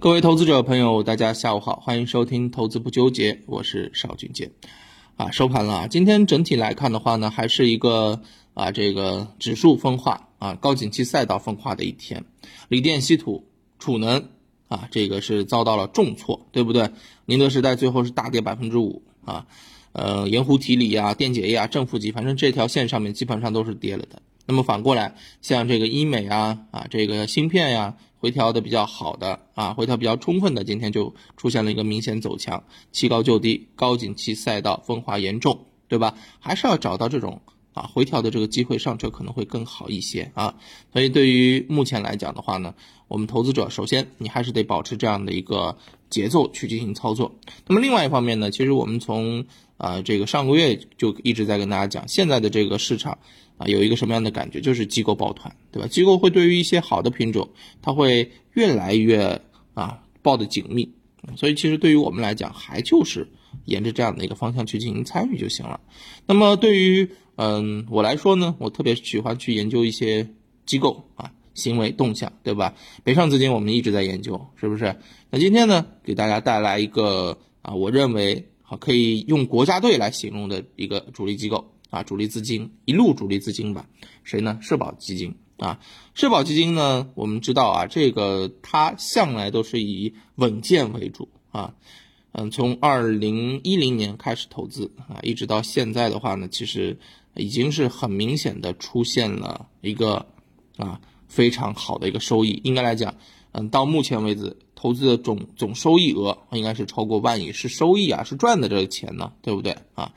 各位投资者朋友，大家下午好，欢迎收听《投资不纠结》，我是邵俊杰。啊，收盘了啊，今天整体来看的话呢，还是一个啊这个指数分化啊高景气赛道分化的一天。锂电、稀土、储能啊，这个是遭到了重挫，对不对？宁德时代最后是大跌百分之五啊，呃，盐湖提锂啊、电解液啊、正负极，反正这条线上面基本上都是跌了的。那么反过来，像这个医美啊啊，这个芯片呀，回调的比较好的啊，回调比较充分的，今天就出现了一个明显走强，弃高就低，高景气赛道分化严重，对吧？还是要找到这种啊回调的这个机会上车可能会更好一些啊。所以对于目前来讲的话呢，我们投资者首先你还是得保持这样的一个节奏去进行操作。那么另外一方面呢，其实我们从啊这个上个月就一直在跟大家讲，现在的这个市场。啊，有一个什么样的感觉？就是机构抱团，对吧？机构会对于一些好的品种，它会越来越啊抱得紧密。所以其实对于我们来讲，还就是沿着这样的一个方向去进行参与就行了。那么对于嗯我来说呢，我特别喜欢去研究一些机构啊行为动向，对吧？北上资金我们一直在研究，是不是？那今天呢，给大家带来一个啊，我认为好可以用国家队来形容的一个主力机构。啊，主力资金一路主力资金吧，谁呢？社保基金啊，社保基金呢，我们知道啊，这个它向来都是以稳健为主啊，嗯，从二零一零年开始投资啊，一直到现在的话呢，其实已经是很明显的出现了一个啊非常好的一个收益，应该来讲，嗯，到目前为止投资的总总收益额应该是超过万亿，是收益啊，是赚的这个钱呢，对不对啊？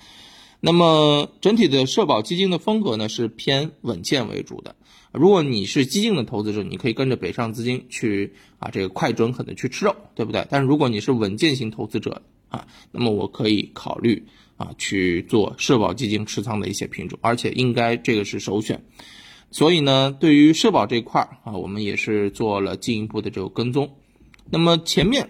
那么整体的社保基金的风格呢是偏稳健为主的。如果你是激进的投资者，你可以跟着北上资金去啊，这个快准狠的去吃肉，对不对？但是如果你是稳健型投资者啊，那么我可以考虑啊去做社保基金持仓的一些品种，而且应该这个是首选。所以呢，对于社保这块儿啊，我们也是做了进一步的这个跟踪。那么前面。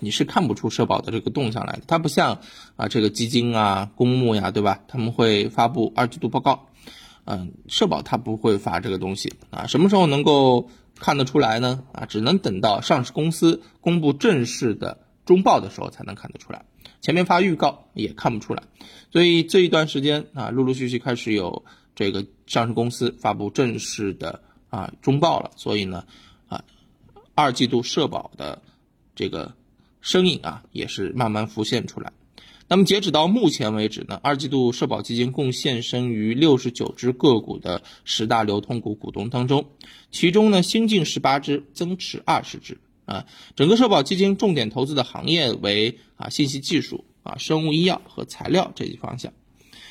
你是看不出社保的这个动向来的，它不像啊这个基金啊、公募呀，对吧？他们会发布二季度报告，嗯，社保它不会发这个东西啊。什么时候能够看得出来呢？啊，只能等到上市公司公布正式的中报的时候才能看得出来，前面发预告也看不出来。所以这一段时间啊，陆陆续续开始有这个上市公司发布正式的啊中报了，所以呢，啊，二季度社保的这个。身影啊，也是慢慢浮现出来。那么截止到目前为止呢，二季度社保基金共现身于六十九只个股的十大流通股股东当中，其中呢新进十八只，增持二十只啊。整个社保基金重点投资的行业为啊信息技术啊、生物医药和材料这一方向。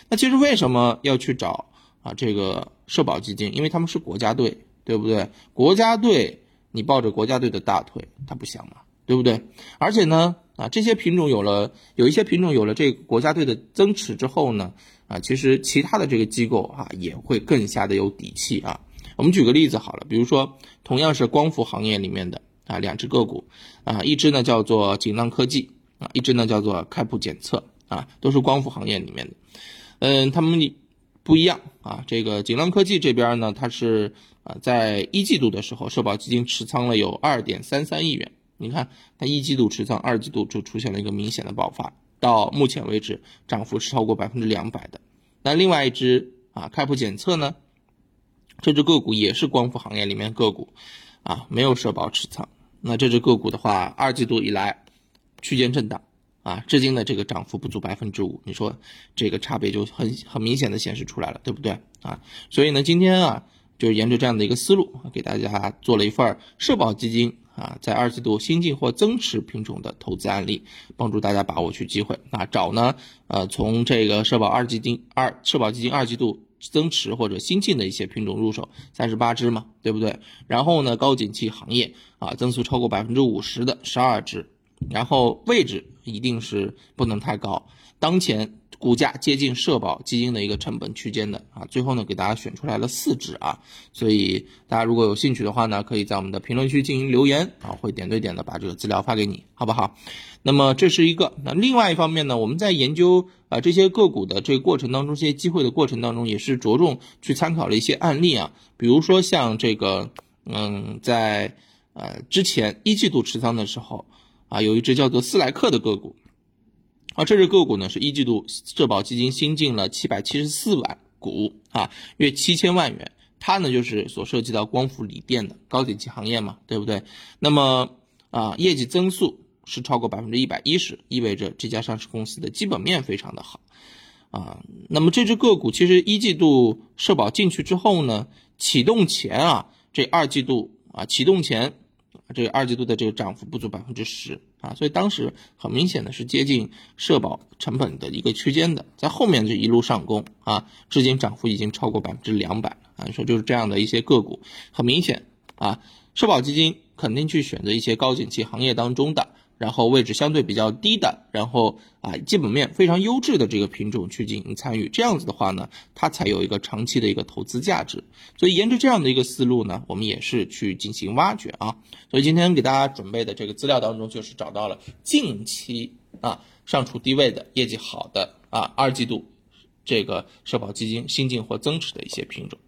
那其实为什么要去找啊这个社保基金？因为他们是国家队，对不对？国家队，你抱着国家队的大腿，他不香吗？对不对？而且呢，啊，这些品种有了，有一些品种有了这个国家队的增持之后呢，啊，其实其他的这个机构啊也会更加的有底气啊。我们举个例子好了，比如说同样是光伏行业里面的啊两只个股啊，一只呢叫做锦浪科技啊，一只呢叫做开普检测啊，都是光伏行业里面的。嗯，他们不一样啊。这个锦浪科技这边呢，它是啊在一季度的时候，社保基金持仓了有二点三三亿元。你看，它一季度持仓，二季度就出现了一个明显的爆发，到目前为止涨幅是超过百分之两百的。那另外一只啊，开普检测呢，这只个股也是光伏行业里面个股，啊，没有社保持仓。那这只个股的话，二季度以来区间震荡，啊，至今的这个涨幅不足百分之五，你说这个差别就很很明显的显示出来了，对不对啊？所以呢，今天啊，就是沿着这样的一个思路，给大家做了一份社保基金。啊，在二季度新进或增持品种的投资案例，帮助大家把握去机会。啊，找呢，呃，从这个社保二基金二社保基金二季度增持或者新进的一些品种入手，三十八只嘛，对不对？然后呢，高景气行业啊，增速超过百分之五十的十二只，然后位置一定是不能太高，当前。股价接近社保基金的一个成本区间的啊，最后呢给大家选出来了四只啊，所以大家如果有兴趣的话呢，可以在我们的评论区进行留言啊，会点对点的把这个资料发给你，好不好？那么这是一个，那另外一方面呢，我们在研究啊这些个股的这个过程当中，这些机会的过程当中，也是着重去参考了一些案例啊，比如说像这个，嗯，在呃，之前一季度持仓的时候啊，有一只叫做斯莱克的个股，啊，这只个股呢是一季度社保基金新进了七百七十四万股啊，约七千万元。它呢就是所涉及到光伏锂电的高景气行业嘛，对不对？那么啊，业绩增速是超过百分之一百一十，意味着这家上市公司的基本面非常的好啊。那么这只个股其实一季度社保进去之后呢，启动前啊，这二季度啊启动前。这个二季度的这个涨幅不足百分之十啊，所以当时很明显的是接近社保成本的一个区间的，在后面就一路上攻啊，至今涨幅已经超过百分之两百啊，说就是这样的一些个股，很明显啊，社保基金肯定去选择一些高景气行业当中的。然后位置相对比较低的，然后啊基本面非常优质的这个品种去进行参与，这样子的话呢，它才有一个长期的一个投资价值。所以沿着这样的一个思路呢，我们也是去进行挖掘啊。所以今天给大家准备的这个资料当中，就是找到了近期啊上处低位的业绩好的啊二季度这个社保基金新进或增持的一些品种。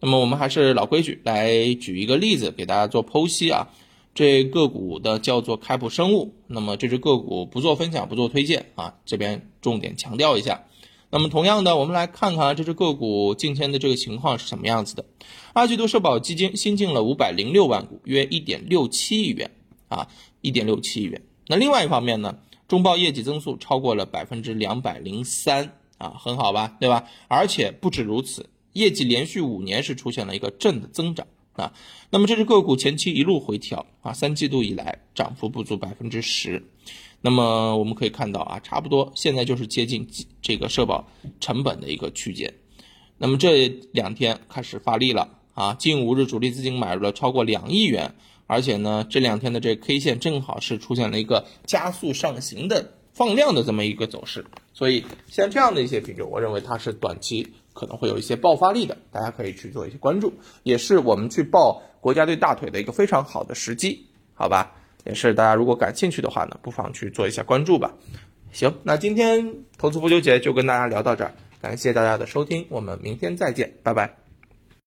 那么我们还是老规矩，来举一个例子给大家做剖析啊。这个股的叫做开普生物，那么这只个股不做分享，不做推荐啊，这边重点强调一下。那么同样的，我们来看看这只个股今天的这个情况是什么样子的。二季度社保基金新进了五百零六万股，约一点六七亿元啊，一点六七亿元。那另外一方面呢，中报业绩增速超过了百分之两百零三啊，很好吧，对吧？而且不止如此，业绩连续五年是出现了一个正的增长。啊，那么这只个股前期一路回调啊，三季度以来涨幅不足百分之十，那么我们可以看到啊，差不多现在就是接近这个社保成本的一个区间，那么这两天开始发力了啊，近五日主力资金买入了超过两亿元，而且呢这两天的这 K 线正好是出现了一个加速上行的放量的这么一个走势，所以像这样的一些品种，我认为它是短期。可能会有一些爆发力的，大家可以去做一些关注，也是我们去抱国家队大腿的一个非常好的时机，好吧？也是大家如果感兴趣的话呢，不妨去做一下关注吧。行，那今天投资不纠结就跟大家聊到这儿，感谢大家的收听，我们明天再见，拜拜。